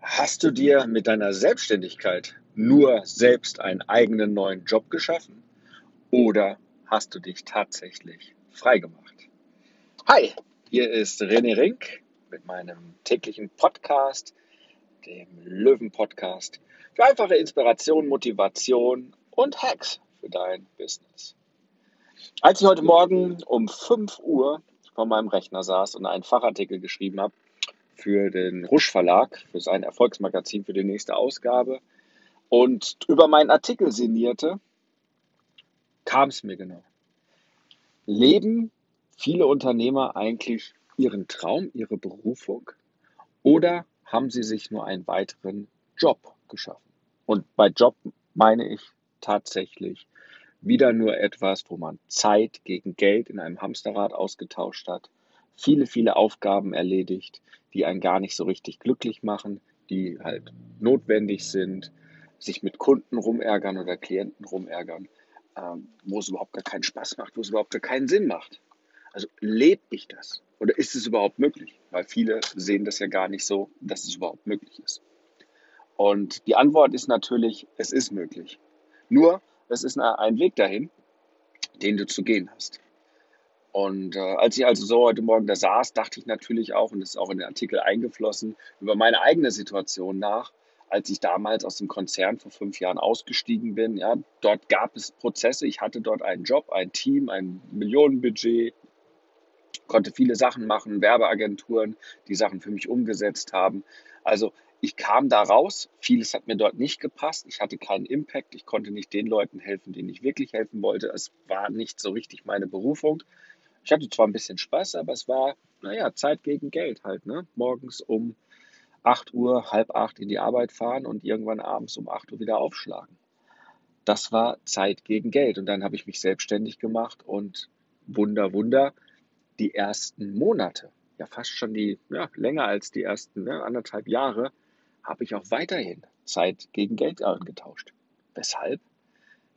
Hast du dir mit deiner Selbstständigkeit nur selbst einen eigenen neuen Job geschaffen oder hast du dich tatsächlich frei gemacht? Hi, hier ist René Rink mit meinem täglichen Podcast, dem Löwen-Podcast, für einfache Inspiration, Motivation und Hacks für dein Business. Als ich heute Morgen um 5 Uhr vor meinem Rechner saß und einen Fachartikel geschrieben habe, für den Rusch Verlag, für sein Erfolgsmagazin für die nächste Ausgabe und über meinen Artikel sinnierte, kam es mir genau. Leben viele Unternehmer eigentlich ihren Traum, ihre Berufung oder haben sie sich nur einen weiteren Job geschaffen? Und bei Job meine ich tatsächlich wieder nur etwas, wo man Zeit gegen Geld in einem Hamsterrad ausgetauscht hat, viele, viele Aufgaben erledigt, die einen gar nicht so richtig glücklich machen, die halt notwendig sind, sich mit Kunden rumärgern oder Klienten rumärgern, ähm, wo es überhaupt gar keinen Spaß macht, wo es überhaupt gar keinen Sinn macht. Also lebe ich das? Oder ist es überhaupt möglich? Weil viele sehen das ja gar nicht so, dass es überhaupt möglich ist. Und die Antwort ist natürlich, es ist möglich. Nur, es ist ein Weg dahin, den du zu gehen hast. Und äh, als ich also so heute Morgen da saß, dachte ich natürlich auch, und das ist auch in den Artikel eingeflossen, über meine eigene Situation nach, als ich damals aus dem Konzern vor fünf Jahren ausgestiegen bin. Ja, dort gab es Prozesse, ich hatte dort einen Job, ein Team, ein Millionenbudget, konnte viele Sachen machen, Werbeagenturen, die Sachen für mich umgesetzt haben. Also ich kam da raus, vieles hat mir dort nicht gepasst, ich hatte keinen Impact, ich konnte nicht den Leuten helfen, denen ich wirklich helfen wollte. Es war nicht so richtig meine Berufung. Ich hatte zwar ein bisschen Spaß, aber es war, naja, Zeit gegen Geld halt, ne? Morgens um 8 Uhr, halb acht in die Arbeit fahren und irgendwann abends um 8 Uhr wieder aufschlagen. Das war Zeit gegen Geld. Und dann habe ich mich selbstständig gemacht und Wunder, Wunder, die ersten Monate, ja fast schon die, ja, länger als die ersten ne, anderthalb Jahre, habe ich auch weiterhin Zeit gegen Geld getauscht. Weshalb?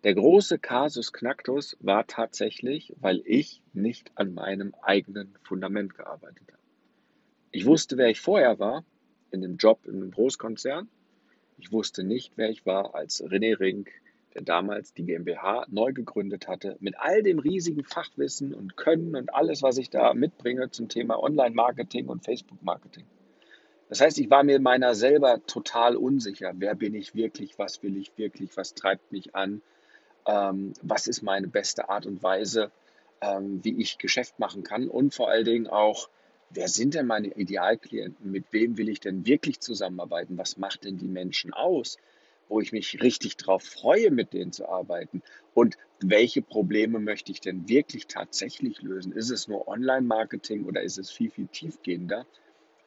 Der große Kasus Knacktus war tatsächlich, weil ich nicht an meinem eigenen Fundament gearbeitet habe. Ich wusste, wer ich vorher war, in dem Job in einem Großkonzern. Ich wusste nicht, wer ich war als René Rink, der damals die GmbH neu gegründet hatte, mit all dem riesigen Fachwissen und Können und alles, was ich da mitbringe zum Thema Online-Marketing und Facebook-Marketing. Das heißt, ich war mir meiner selber total unsicher. Wer bin ich wirklich? Was will ich wirklich? Was treibt mich an? Ähm, was ist meine beste Art und Weise, ähm, wie ich Geschäft machen kann und vor allen Dingen auch, wer sind denn meine Idealklienten, mit wem will ich denn wirklich zusammenarbeiten, was macht denn die Menschen aus, wo ich mich richtig drauf freue, mit denen zu arbeiten und welche Probleme möchte ich denn wirklich tatsächlich lösen? Ist es nur Online-Marketing oder ist es viel, viel tiefgehender,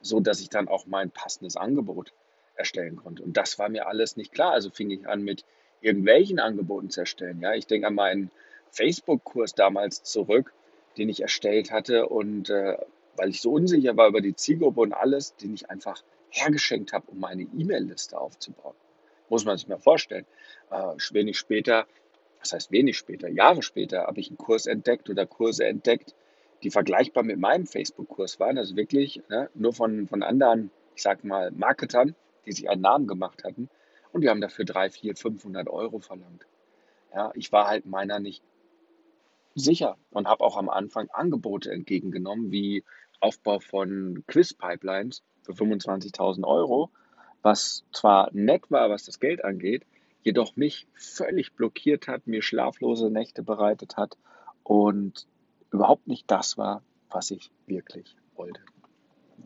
so dass ich dann auch mein passendes Angebot erstellen konnte? Und das war mir alles nicht klar. Also fing ich an mit irgendwelchen Angeboten zu erstellen. Ja, ich denke an meinen Facebook-Kurs damals zurück, den ich erstellt hatte und äh, weil ich so unsicher war über die Zielgruppe und alles, den ich einfach hergeschenkt habe, um meine E-Mail-Liste aufzubauen. Muss man sich mal vorstellen. Äh, wenig später, das heißt wenig später, Jahre später, habe ich einen Kurs entdeckt oder Kurse entdeckt, die vergleichbar mit meinem Facebook-Kurs waren. Also wirklich ne, nur von, von anderen, ich sag mal, Marketern, die sich einen Namen gemacht hatten. Und die haben dafür 3, 4, 500 Euro verlangt. Ja, ich war halt meiner nicht sicher und habe auch am Anfang Angebote entgegengenommen, wie Aufbau von Quiz-Pipelines für 25.000 Euro, was zwar nett war, was das Geld angeht, jedoch mich völlig blockiert hat, mir schlaflose Nächte bereitet hat und überhaupt nicht das war, was ich wirklich wollte.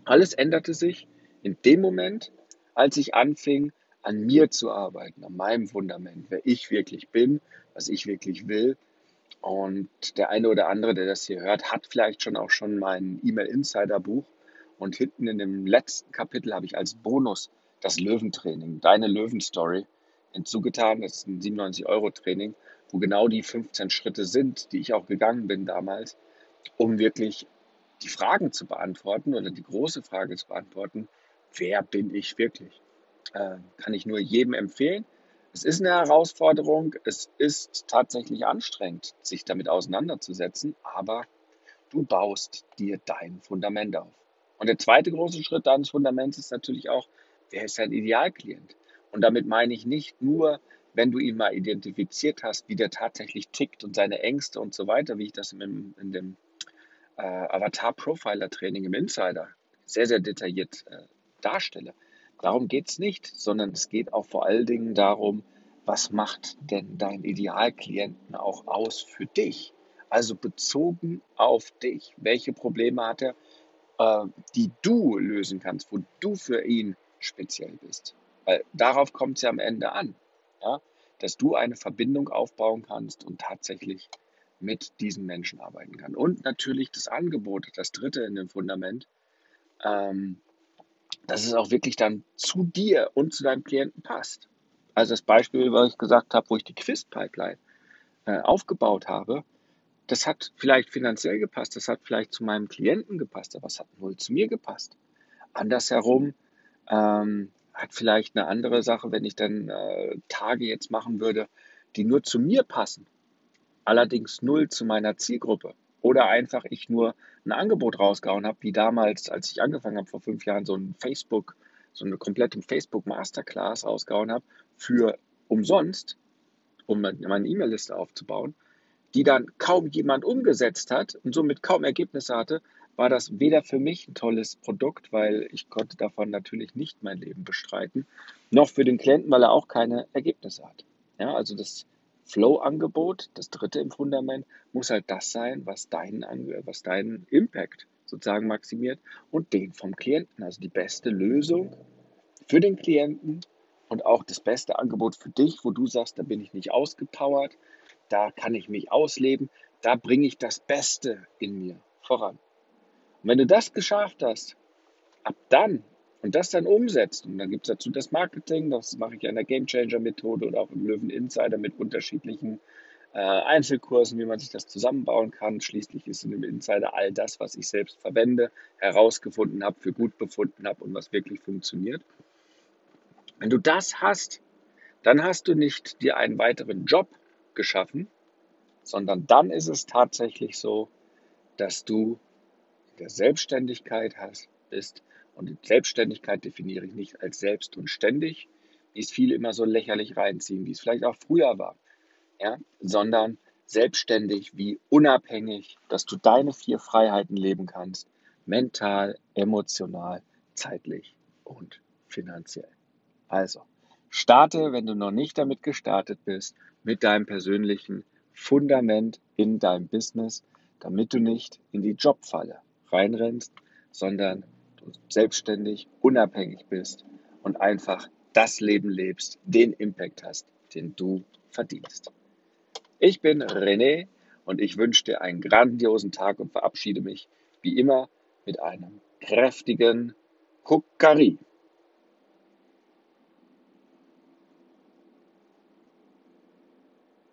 Alles änderte sich in dem Moment, als ich anfing, an mir zu arbeiten, an meinem Fundament, wer ich wirklich bin, was ich wirklich will. Und der eine oder andere, der das hier hört, hat vielleicht schon auch schon mein E-Mail-Insider-Buch. Und hinten in dem letzten Kapitel habe ich als Bonus das Löwentraining, deine Löwenstory, hinzugetan. Das ist ein 97-Euro-Training, wo genau die 15 Schritte sind, die ich auch gegangen bin damals, um wirklich die Fragen zu beantworten oder die große Frage zu beantworten, wer bin ich wirklich? Äh, kann ich nur jedem empfehlen. Es ist eine Herausforderung, es ist tatsächlich anstrengend, sich damit auseinanderzusetzen, aber du baust dir dein Fundament auf. Und der zweite große Schritt deines Fundaments ist natürlich auch, Wer ist dein Idealklient? Und damit meine ich nicht nur, wenn du ihn mal identifiziert hast, wie der tatsächlich tickt und seine Ängste und so weiter, wie ich das in, in dem äh, Avatar-Profiler-Training im Insider sehr, sehr detailliert äh, darstelle. Darum geht es nicht, sondern es geht auch vor allen Dingen darum, was macht denn dein Idealklienten auch aus für dich? Also bezogen auf dich. Welche Probleme hat er, äh, die du lösen kannst, wo du für ihn speziell bist? Weil darauf kommt es ja am Ende an, ja? dass du eine Verbindung aufbauen kannst und tatsächlich mit diesen Menschen arbeiten kann. Und natürlich das Angebot, das dritte in dem Fundament, ähm, dass es auch wirklich dann zu dir und zu deinem Klienten passt. Also das Beispiel, was ich gesagt habe, wo ich die Quiz-Pipeline äh, aufgebaut habe, das hat vielleicht finanziell gepasst, das hat vielleicht zu meinem Klienten gepasst, aber es hat wohl zu mir gepasst. Andersherum ähm, hat vielleicht eine andere Sache, wenn ich dann äh, Tage jetzt machen würde, die nur zu mir passen, allerdings null zu meiner Zielgruppe. Oder einfach ich nur ein Angebot rausgehauen habe, wie damals, als ich angefangen habe vor fünf Jahren, so ein Facebook, so eine komplette Facebook Masterclass rausgehauen habe, für umsonst, um meine E-Mail-Liste aufzubauen, die dann kaum jemand umgesetzt hat und somit kaum Ergebnisse hatte, war das weder für mich ein tolles Produkt, weil ich konnte davon natürlich nicht mein Leben bestreiten, noch für den Klienten, weil er auch keine Ergebnisse hat. Ja, also das Flow-Angebot, das dritte im Fundament, muss halt das sein, was deinen, was deinen Impact sozusagen maximiert und den vom Klienten. Also die beste Lösung für den Klienten und auch das beste Angebot für dich, wo du sagst, da bin ich nicht ausgepowert, da kann ich mich ausleben, da bringe ich das Beste in mir voran. Und wenn du das geschafft hast, ab dann und das dann umsetzt, und dann gibt es dazu das Marketing, das mache ich an der Game Changer Methode oder auch im Löwen Insider mit unterschiedlichen äh, Einzelkursen, wie man sich das zusammenbauen kann. Schließlich ist in dem Insider all das, was ich selbst verwende, herausgefunden habe, für gut befunden habe und was wirklich funktioniert. Wenn du das hast, dann hast du nicht dir einen weiteren Job geschaffen, sondern dann ist es tatsächlich so, dass du in der Selbstständigkeit hast, bist und Selbstständigkeit definiere ich nicht als selbst und ständig, wie es viele immer so lächerlich reinziehen, wie es vielleicht auch früher war, ja, sondern selbstständig wie unabhängig, dass du deine vier Freiheiten leben kannst, mental, emotional, zeitlich und finanziell. Also, starte, wenn du noch nicht damit gestartet bist, mit deinem persönlichen Fundament in deinem Business, damit du nicht in die Jobfalle reinrennst, sondern selbstständig, unabhängig bist und einfach das Leben lebst, den Impact hast, den du verdienst. Ich bin René und ich wünsche dir einen grandiosen Tag und verabschiede mich wie immer mit einem kräftigen Kukari.